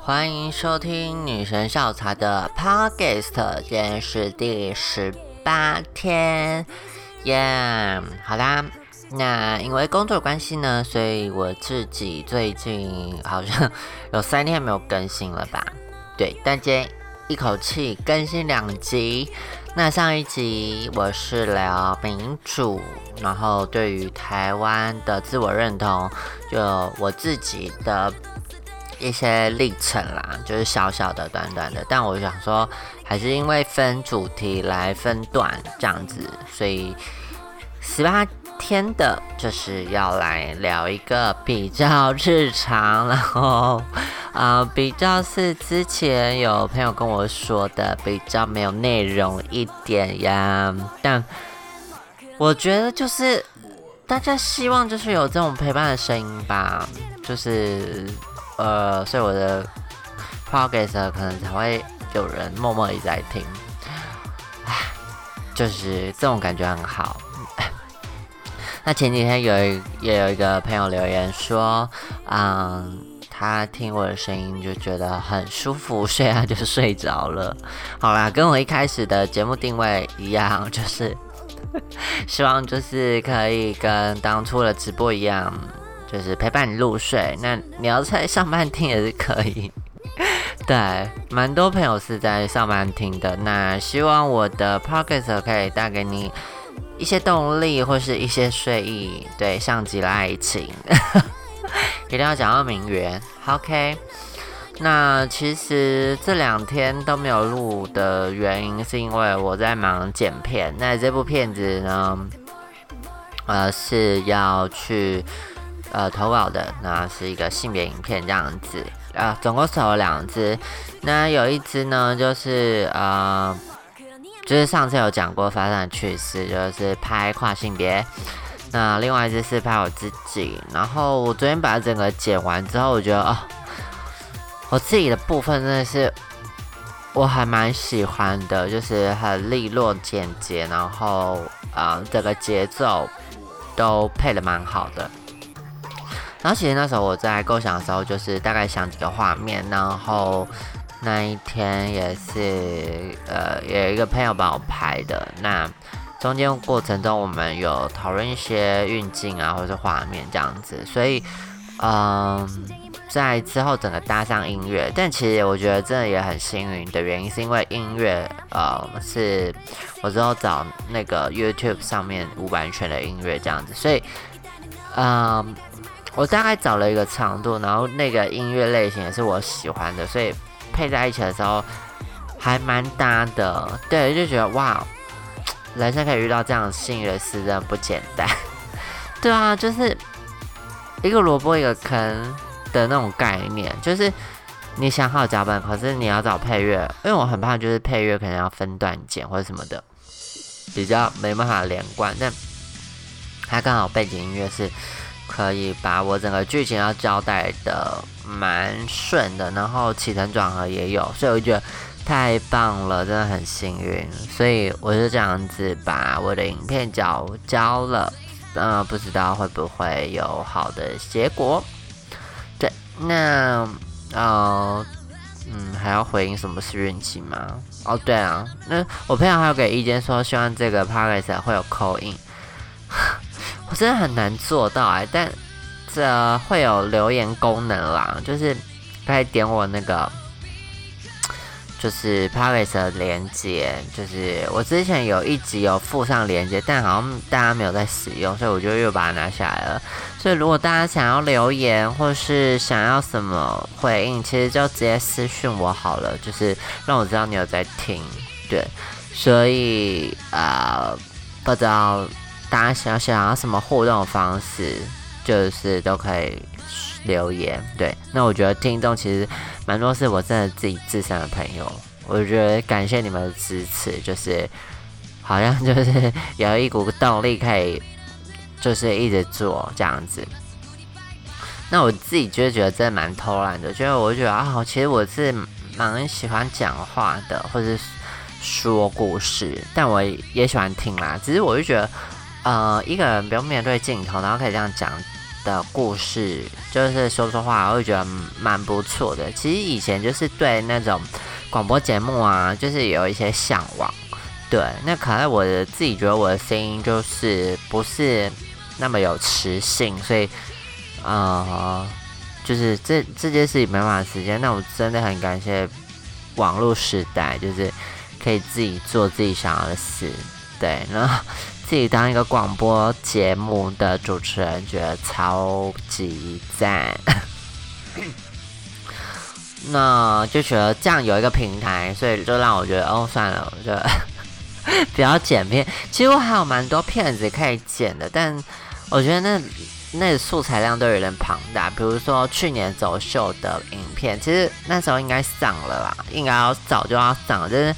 欢迎收听女神校茶的 Podcast，今天是第十八天，耶！好啦，那因为工作关系呢，所以我自己最近好像有三天没有更新了吧？对，但今天一口气更新两集。那上一集我是聊民主，然后对于台湾的自我认同，就我自己的一些历程啦，就是小小的、短短的。但我想说，还是因为分主题来分段这样子，所以十八天的就是要来聊一个比较日常，然后。啊，比较是之前有朋友跟我说的，比较没有内容一点呀。但我觉得就是大家希望就是有这种陪伴的声音吧，就是呃，所以我的 podcast 可能才会有人默默一直在听，就是这种感觉很好。那前几天有一也有一个朋友留言说，嗯。他听我的声音就觉得很舒服，睡啊就睡着了。好啦，跟我一开始的节目定位一样，就是 希望就是可以跟当初的直播一样，就是陪伴你入睡。那你要在上班听也是可以。对，蛮多朋友是在上班听的。那希望我的 podcast 可以带给你一些动力或是一些睡意。对，像极了爱情。一定要讲到名媛，OK。那其实这两天都没有录的原因，是因为我在忙剪片。那这部片子呢，呃，是要去呃投稿的，那是一个性别影片这样子啊，总共是有两支。那有一支呢，就是呃，就是上次有讲过发生的趣事，就是拍跨性别。那另外一只是拍我自己，然后我昨天把整个剪完之后，我觉得哦，我自己的部分真的是我还蛮喜欢的，就是很利落简洁，然后啊整个节奏都配的蛮好的。然后其实那时候我在构想的时候，就是大概想几个画面，然后那一天也是呃有一个朋友帮我拍的那。中间过程中，我们有讨论一些运镜啊，或者是画面这样子，所以，嗯，在之后整个搭上音乐，但其实我觉得真的也很幸运的原因，是因为音乐，呃，是我之后找那个 YouTube 上面无版权的音乐这样子，所以，嗯，我大概找了一个长度，然后那个音乐类型也是我喜欢的，所以配在一起的时候还蛮搭的，对，就觉得哇。人生可以遇到这样幸运的事，真的不简单。对啊，就是一个萝卜一个坑的那种概念，就是你想好脚本，可是你要找配乐，因为我很怕就是配乐可能要分段剪或者什么的，比较没办法连贯。但它刚好背景音乐是可以把我整个剧情要交代的蛮顺的，然后起承转合也有，所以我就觉得。太棒了，真的很幸运，所以我就这样子把我的影片交交了，呃，不知道会不会有好的结果。对，那呃，嗯，还要回应什么是运气吗？哦，对啊，那我朋友还有给意见说，希望这个 p o d c a s 会有口音，我真的很难做到哎，但这会有留言功能啦，就是可以点我那个。就是 p a r i s 的连接，就是我之前有一集有附上连接，但好像大家没有在使用，所以我就又把它拿下来了。所以如果大家想要留言或是想要什么回应，其实就直接私讯我好了，就是让我知道你有在听。对，所以啊，不知道大家想想要什么互动方式，就是都可以。留言对，那我觉得听众其实蛮多是我真的自己自身的朋友，我觉得感谢你们的支持，就是好像就是有一股动力可以就是一直做这样子。那我自己就觉得真的蛮偷懒的，就是我觉得啊，其实我是蛮喜欢讲话的，或者说故事，但我也喜欢听啦。只是我就觉得，呃，一个人不用面对镜头，然后可以这样讲。的故事，就是说说话，我会觉得蛮不错的。其实以前就是对那种广播节目啊，就是有一些向往。对，那可能我的自己觉得我的声音就是不是那么有磁性，所以呃，就是这这件事情没办法实现。那我真的很感谢网络时代，就是可以自己做自己想要的事。对，然后。自己当一个广播节目的主持人，觉得超级赞。那就觉得这样有一个平台，所以就让我觉得哦，算了，我就 比较剪片。其实我还有蛮多片子可以剪的，但我觉得那那素材量都有点庞大。比如说去年走秀的影片，其实那时候应该上了啦，应该要早就要上了，就是。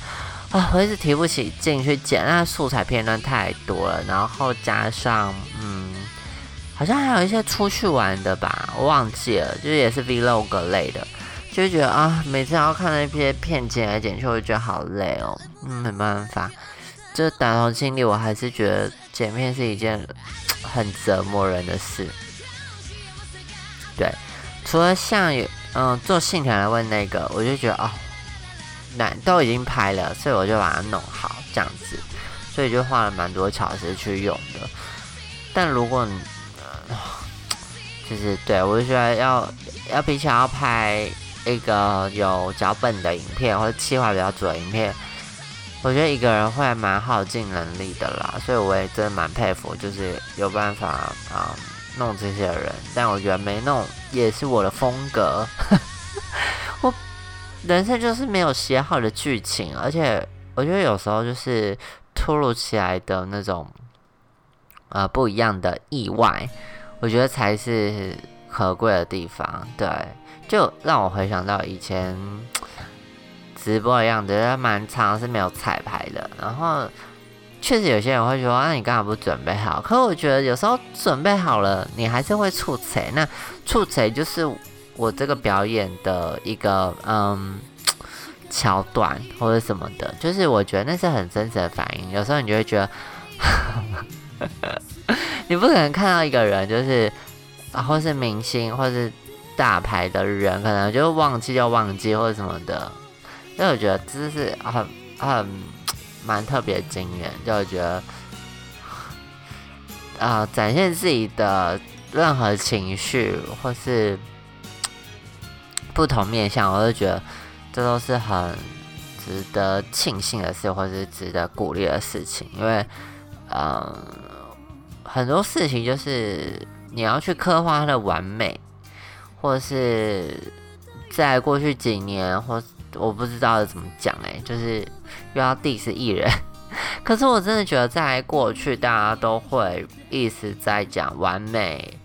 啊，我一直提不起劲去剪，那素材片段太多了，然后加上嗯，好像还有一些出去玩的吧，我忘记了，就是也是 vlog 类的，就觉得啊，每次要看那些片剪来剪去，我就觉得好累哦，嗯，没办法，就打从心里我还是觉得剪片是一件很折磨人的事。对，除了像有嗯做信条来问那个，我就觉得哦。那都已经拍了，所以我就把它弄好这样子，所以就花了蛮多巧思去用的。但如果你 就是对我就觉得要要比起要拍一个有脚本的影片或者计划比较足的影片，我觉得一个人会蛮耗尽能力的啦。所以我也真的蛮佩服，就是有办法啊弄这些人。但我觉得没弄也是我的风格。我。人生就是没有写好的剧情，而且我觉得有时候就是突如其来的那种，呃，不一样的意外，我觉得才是可贵的地方。对，就让我回想到以前直播的样子，觉得蛮长是没有彩排的。然后确实有些人会说：“那你刚好不准备好？”可我觉得有时候准备好了，你还是会出彩。那出彩就是。我这个表演的一个嗯桥段或者什么的，就是我觉得那是很真实的反应。有时候你就会觉得，你不可能看到一个人，就是啊，或是明星，或是大牌的人，可能就忘记就忘记或者什么的。因为我觉得这是很很蛮特别的经验，就我觉得啊，展现自己的任何情绪或是。不同面向，我就觉得这都是很值得庆幸的事，或是值得鼓励的事情。因为，嗯，很多事情就是你要去刻画它的完美，或是在过去几年，或我不知道怎么讲，哎，就是又要 diss 艺人。可是我真的觉得，在过去大家都会一直在讲完美，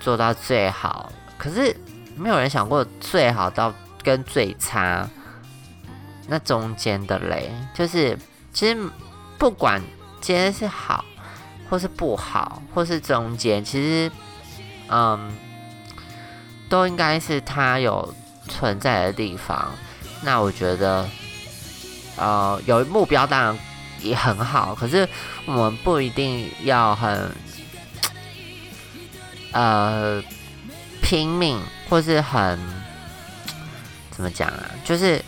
做到最好。可是。没有人想过最好到跟最差那中间的嘞，就是其实不管今天是好或是不好，或是中间，其实嗯都应该是它有存在的地方。那我觉得呃有目标当然也很好，可是我们不一定要很呃拼命。或是很怎么讲啊？就是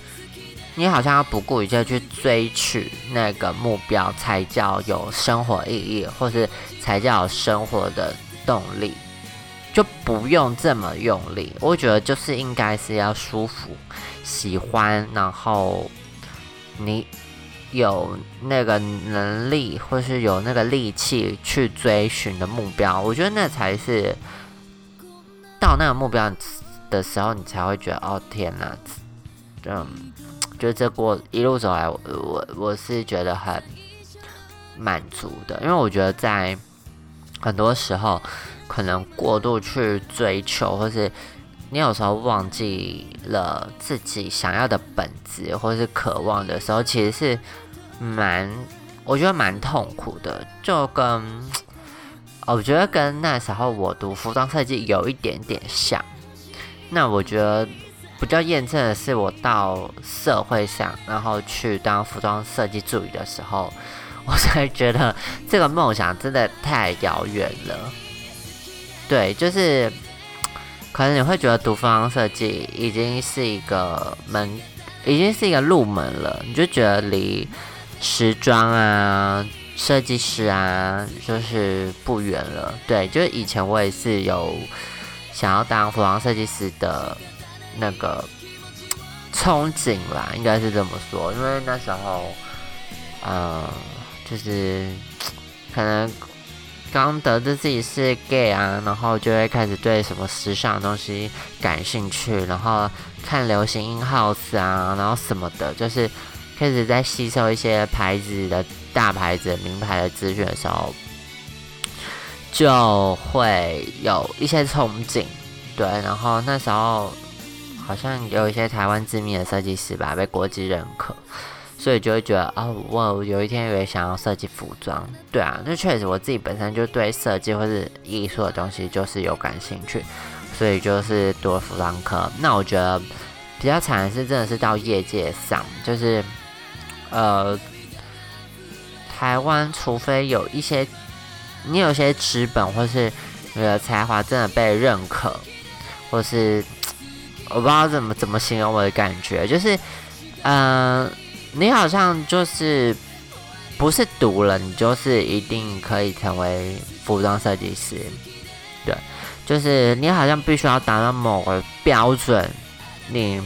你好像要不顾一切去追取那个目标，才叫有生活意义，或是才叫生活的动力，就不用这么用力。我觉得就是应该是要舒服、喜欢，然后你有那个能力，或是有那个力气去追寻的目标。我觉得那才是。到那个目标的时候，你才会觉得哦天哪，嗯，就这过一路走来，我我我是觉得很满足的，因为我觉得在很多时候，可能过度去追求，或是你有时候忘记了自己想要的本质，或是渴望的时候，其实是蛮，我觉得蛮痛苦的，就跟。我觉得跟那时候我读服装设计有一点点像。那我觉得比较验证的是，我到社会上，然后去当服装设计助理的时候，我才觉得这个梦想真的太遥远了。对，就是可能你会觉得读服装设计已经是一个门，已经是一个入门了，你就觉得离时装啊、设计师啊，就是不远了。对，就是以前我也是有想要当服装设计师的那个憧憬啦，应该是这么说，因为那时候，呃，就是可能。刚得知自己是 gay 啊，然后就会开始对什么时尚的东西感兴趣，然后看流行音 house 啊，然后什么的，就是开始在吸收一些牌子的大牌子、名牌的资讯的时候，就会有一些憧憬。对，然后那时候好像有一些台湾知名的设计师吧，被国际认可。所以就会觉得哦，我有一天也想要设计服装，对啊，那确实我自己本身就对设计或是艺术的东西就是有感兴趣，所以就是读服装科。那我觉得比较惨的是，真的是到业界上，就是呃，台湾除非有一些你有些资本或是你的才华真的被认可，或是 我不知道怎么怎么形容我的感觉，就是嗯。你好像就是不是读了，你就是一定可以成为服装设计师，对，就是你好像必须要达到某个标准，你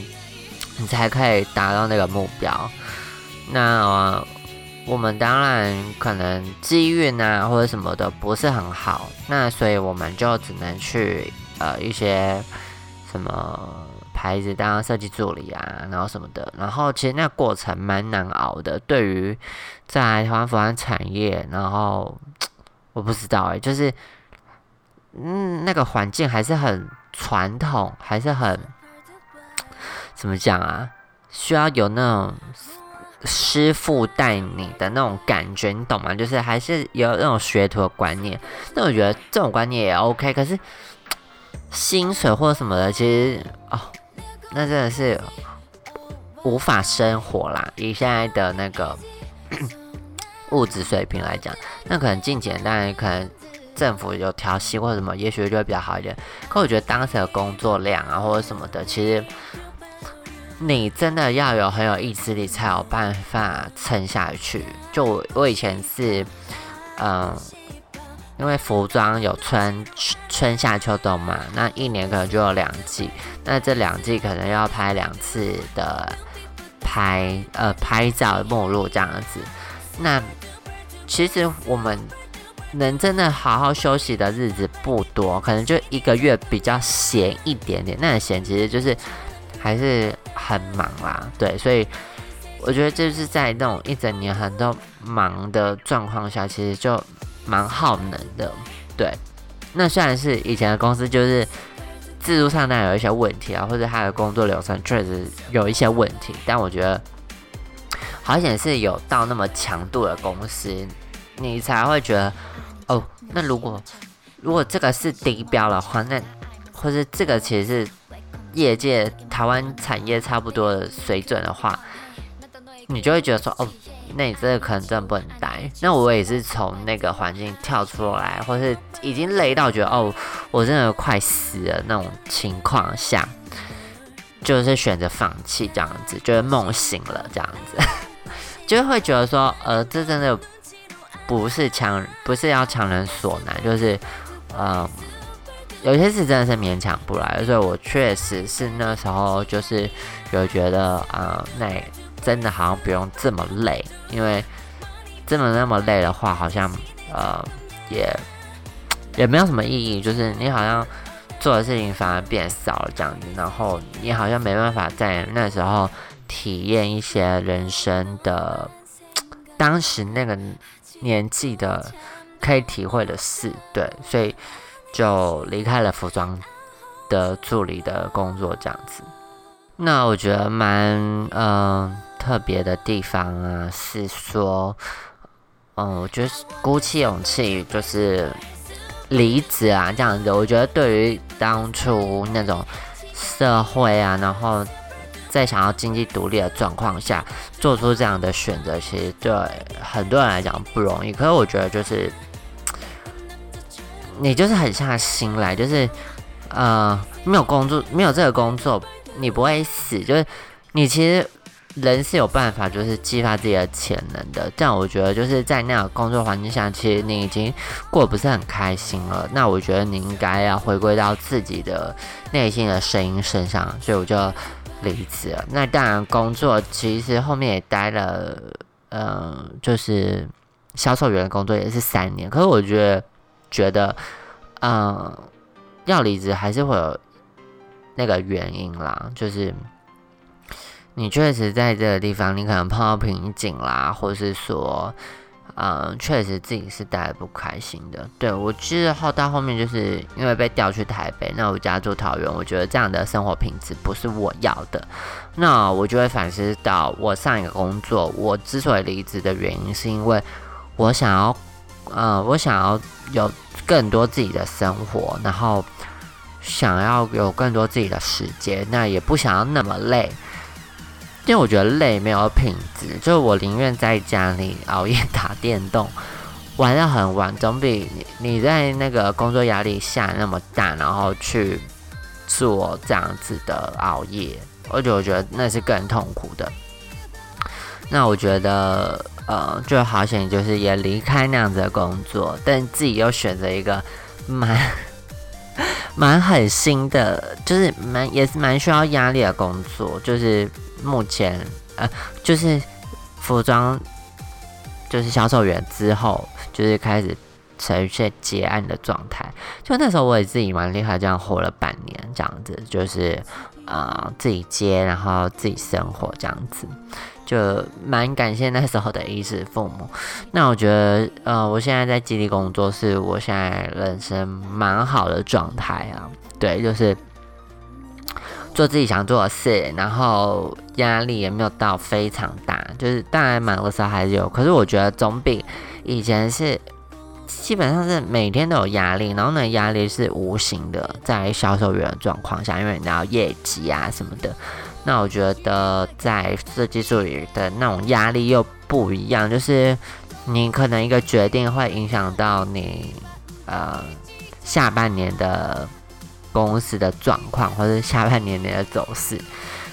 你才可以达到那个目标。那我们当然可能机运啊或者什么的不是很好，那所以我们就只能去呃一些什么。牌子当设计助理啊，然后什么的，然后其实那过程蛮难熬的。对于在台湾服装产业，然后我不知道哎，就是嗯，那个环境还是很传统，还是很怎么讲啊？需要有那种师傅带你的那种感觉，你懂吗？就是还是有那种学徒的观念。那我觉得这种观念也 OK，可是薪水或者什么的，其实哦。那真的是无法生活啦！以现在的那个 物质水平来讲，那可能近几年当然可能政府有调息或者什么，也许就会比较好一点。可我觉得当时的工作量啊或者什么的，其实你真的要有很有意志力才有办法撑下去。就我以前是嗯。因为服装有春春夏秋冬嘛，那一年可能就有两季，那这两季可能要拍两次的拍呃拍照目录这样子。那其实我们能真的好好休息的日子不多，可能就一个月比较闲一点点。那闲其实就是还是很忙啦，对，所以我觉得就是在那种一整年很多忙的状况下，其实就。蛮耗能的，对。那虽然是以前的公司，就是制度上那有一些问题啊，或者他的工作流程确实有一些问题，但我觉得好险是有到那么强度的公司，你才会觉得哦。那如果如果这个是低标的话，那或是这个其实是业界台湾产业差不多的水准的话，你就会觉得说哦。那你真的可能真的不能待。那我也是从那个环境跳出来，或是已经累到觉得哦，我真的快死了那种情况下，就是选择放弃这样子，就是梦醒了这样子，就会觉得说，呃，这真的不是强，不是要强人所难，就是嗯，有些事真的是勉强不来。所以我确实是那时候就是有觉得啊，那。真的好像不用这么累，因为真的那么累的话，好像呃也 也没有什么意义。就是你好像做的事情反而变少了这样子，然后你好像没办法在那时候体验一些人生的 当时那个年纪的可以体会的事，对，所以就离开了服装的助理的工作这样子。那我觉得蛮嗯。特别的地方啊，是说，嗯，我觉得鼓起勇气就是离职啊，这样子。我觉得对于当初那种社会啊，然后在想要经济独立的状况下做出这样的选择，其实对很多人来讲不容易。可是我觉得就是，你就是狠下心来，就是呃，没有工作，没有这个工作，你不会死，就是你其实。人是有办法，就是激发自己的潜能的。但我觉得，就是在那个工作环境下，其实你已经过得不是很开心了。那我觉得你应该要回归到自己的内心的声音身上，所以我就离职了。那当然，工作其实后面也待了，呃，就是销售员的工作也是三年。可是我觉得，觉得，嗯，要离职还是会有那个原因啦，就是。你确实在这个地方，你可能碰到瓶颈啦，或是说，嗯，确实自己是待的不开心的。对我其实后到后面就是因为被调去台北，那我家住桃园，我觉得这样的生活品质不是我要的。那我就会反思到，我上一个工作，我之所以离职的原因，是因为我想要，呃，我想要有更多自己的生活，然后想要有更多自己的时间，那也不想要那么累。因为我觉得累没有品质，就是我宁愿在家里熬夜打电动，玩到很晚，总比你在那个工作压力下那么大，然后去做这样子的熬夜，而且我觉得那是更痛苦的。那我觉得，呃，就好险，就是也离开那样子的工作，但自己又选择一个蛮蛮狠心的，就是蛮也是蛮需要压力的工作，就是。目前，呃，就是服装，就是销售员之后，就是开始呈现结案的状态。就那时候我也自己蛮厉害，这样活了半年，这样子，就是呃自己接，然后自己生活这样子，就蛮感谢那时候的衣食父母。那我觉得，呃，我现在在基地工作，是我现在人生蛮好的状态啊。对，就是。做自己想做的事，然后压力也没有到非常大，就是当然忙的时候还是有，可是我觉得总比以前是基本上是每天都有压力，然后那压力是无形的，在销售员的状况下，因为你要业绩啊什么的，那我觉得在设计助理的那种压力又不一样，就是你可能一个决定会影响到你呃下半年的。公司的状况，或者下半年的走势，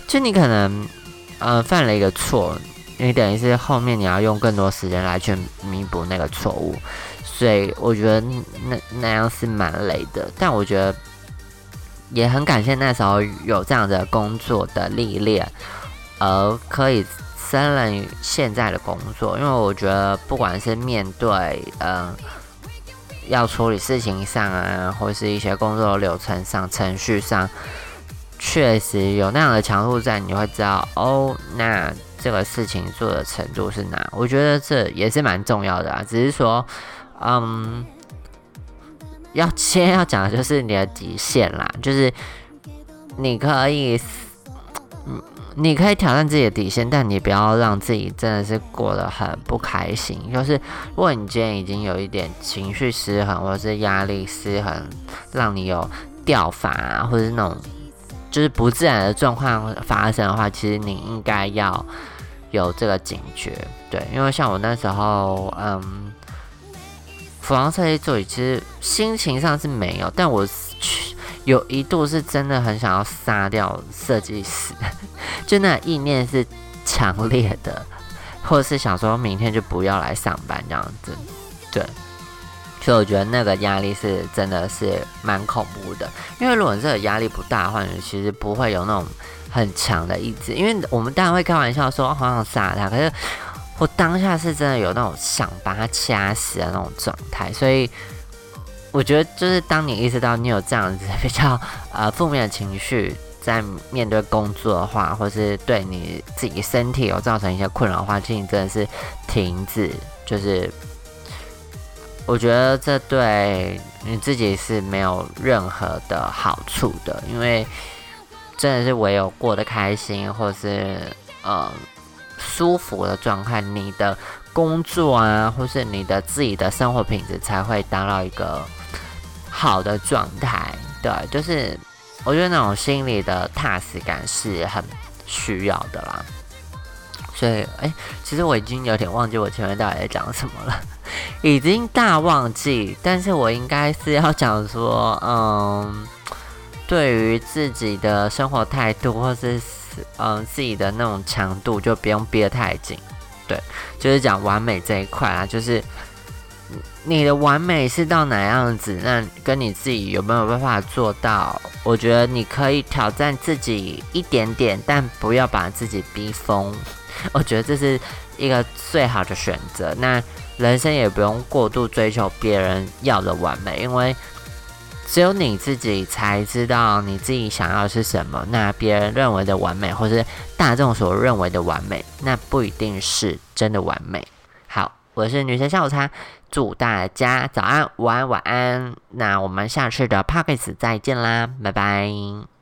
就你可能呃犯了一个错，你等于是后面你要用更多时间来去弥补那个错误，所以我觉得那那样是蛮累的。但我觉得也很感谢那时候有这样的工作的历练，而可以胜任现在的工作，因为我觉得不管是面对嗯。要处理事情上啊，或是一些工作的流程上、程序上，确实有那样的强度在，你会知道哦，那这个事情做的程度是哪？我觉得这也是蛮重要的啊。只是说，嗯，要先要讲的就是你的底线啦，就是你可以。你可以挑战自己的底线，但你不要让自己真的是过得很不开心。就是如果你今天已经有一点情绪失衡，或者是压力失衡，让你有掉发，或者是那种就是不自然的状况发生的话，其实你应该要有这个警觉。对，因为像我那时候，嗯，服装设计助理，其实心情上是没有，但我去。有一度是真的很想要杀掉设计师，就那意念是强烈的，或者是想说明天就不要来上班这样子，对。所以我觉得那个压力是真的是蛮恐怖的，因为如果这个压力不大的话，其实不会有那种很强的意志。因为我们当然会开玩笑说好想杀他，可是我当下是真的有那种想把他掐死的那种状态，所以。我觉得就是当你意识到你有这样子比较呃负面的情绪，在面对工作的话，或是对你自己身体有造成一些困扰的话，请你真的是停止。就是我觉得这对你自己是没有任何的好处的，因为真的是唯有过得开心，或是呃舒服的状态，你的工作啊，或是你的自己的生活品质才会达到一个。好的状态，对，就是我觉得那种心理的踏实感是很需要的啦。所以，哎，其实我已经有点忘记我前面到底在讲什么了，已经大忘记。但是我应该是要讲说，嗯，对于自己的生活态度，或是嗯自己的那种强度，就不用憋太紧。对，就是讲完美这一块啊，就是你的完美是到哪样子，那跟你自己有没有办法做到？我觉得你可以挑战自己一点点，但不要把自己逼疯。我觉得这是一个最好的选择。那人生也不用过度追求别人要的完美，因为只有你自己才知道你自己想要的是什么。那别人认为的完美，或是大众所认为的完美，那不一定是真的完美。好，我是女神下午茶，祝大家早安、午安、晚安。那我们下次的 p o c k e t 再见啦，拜拜。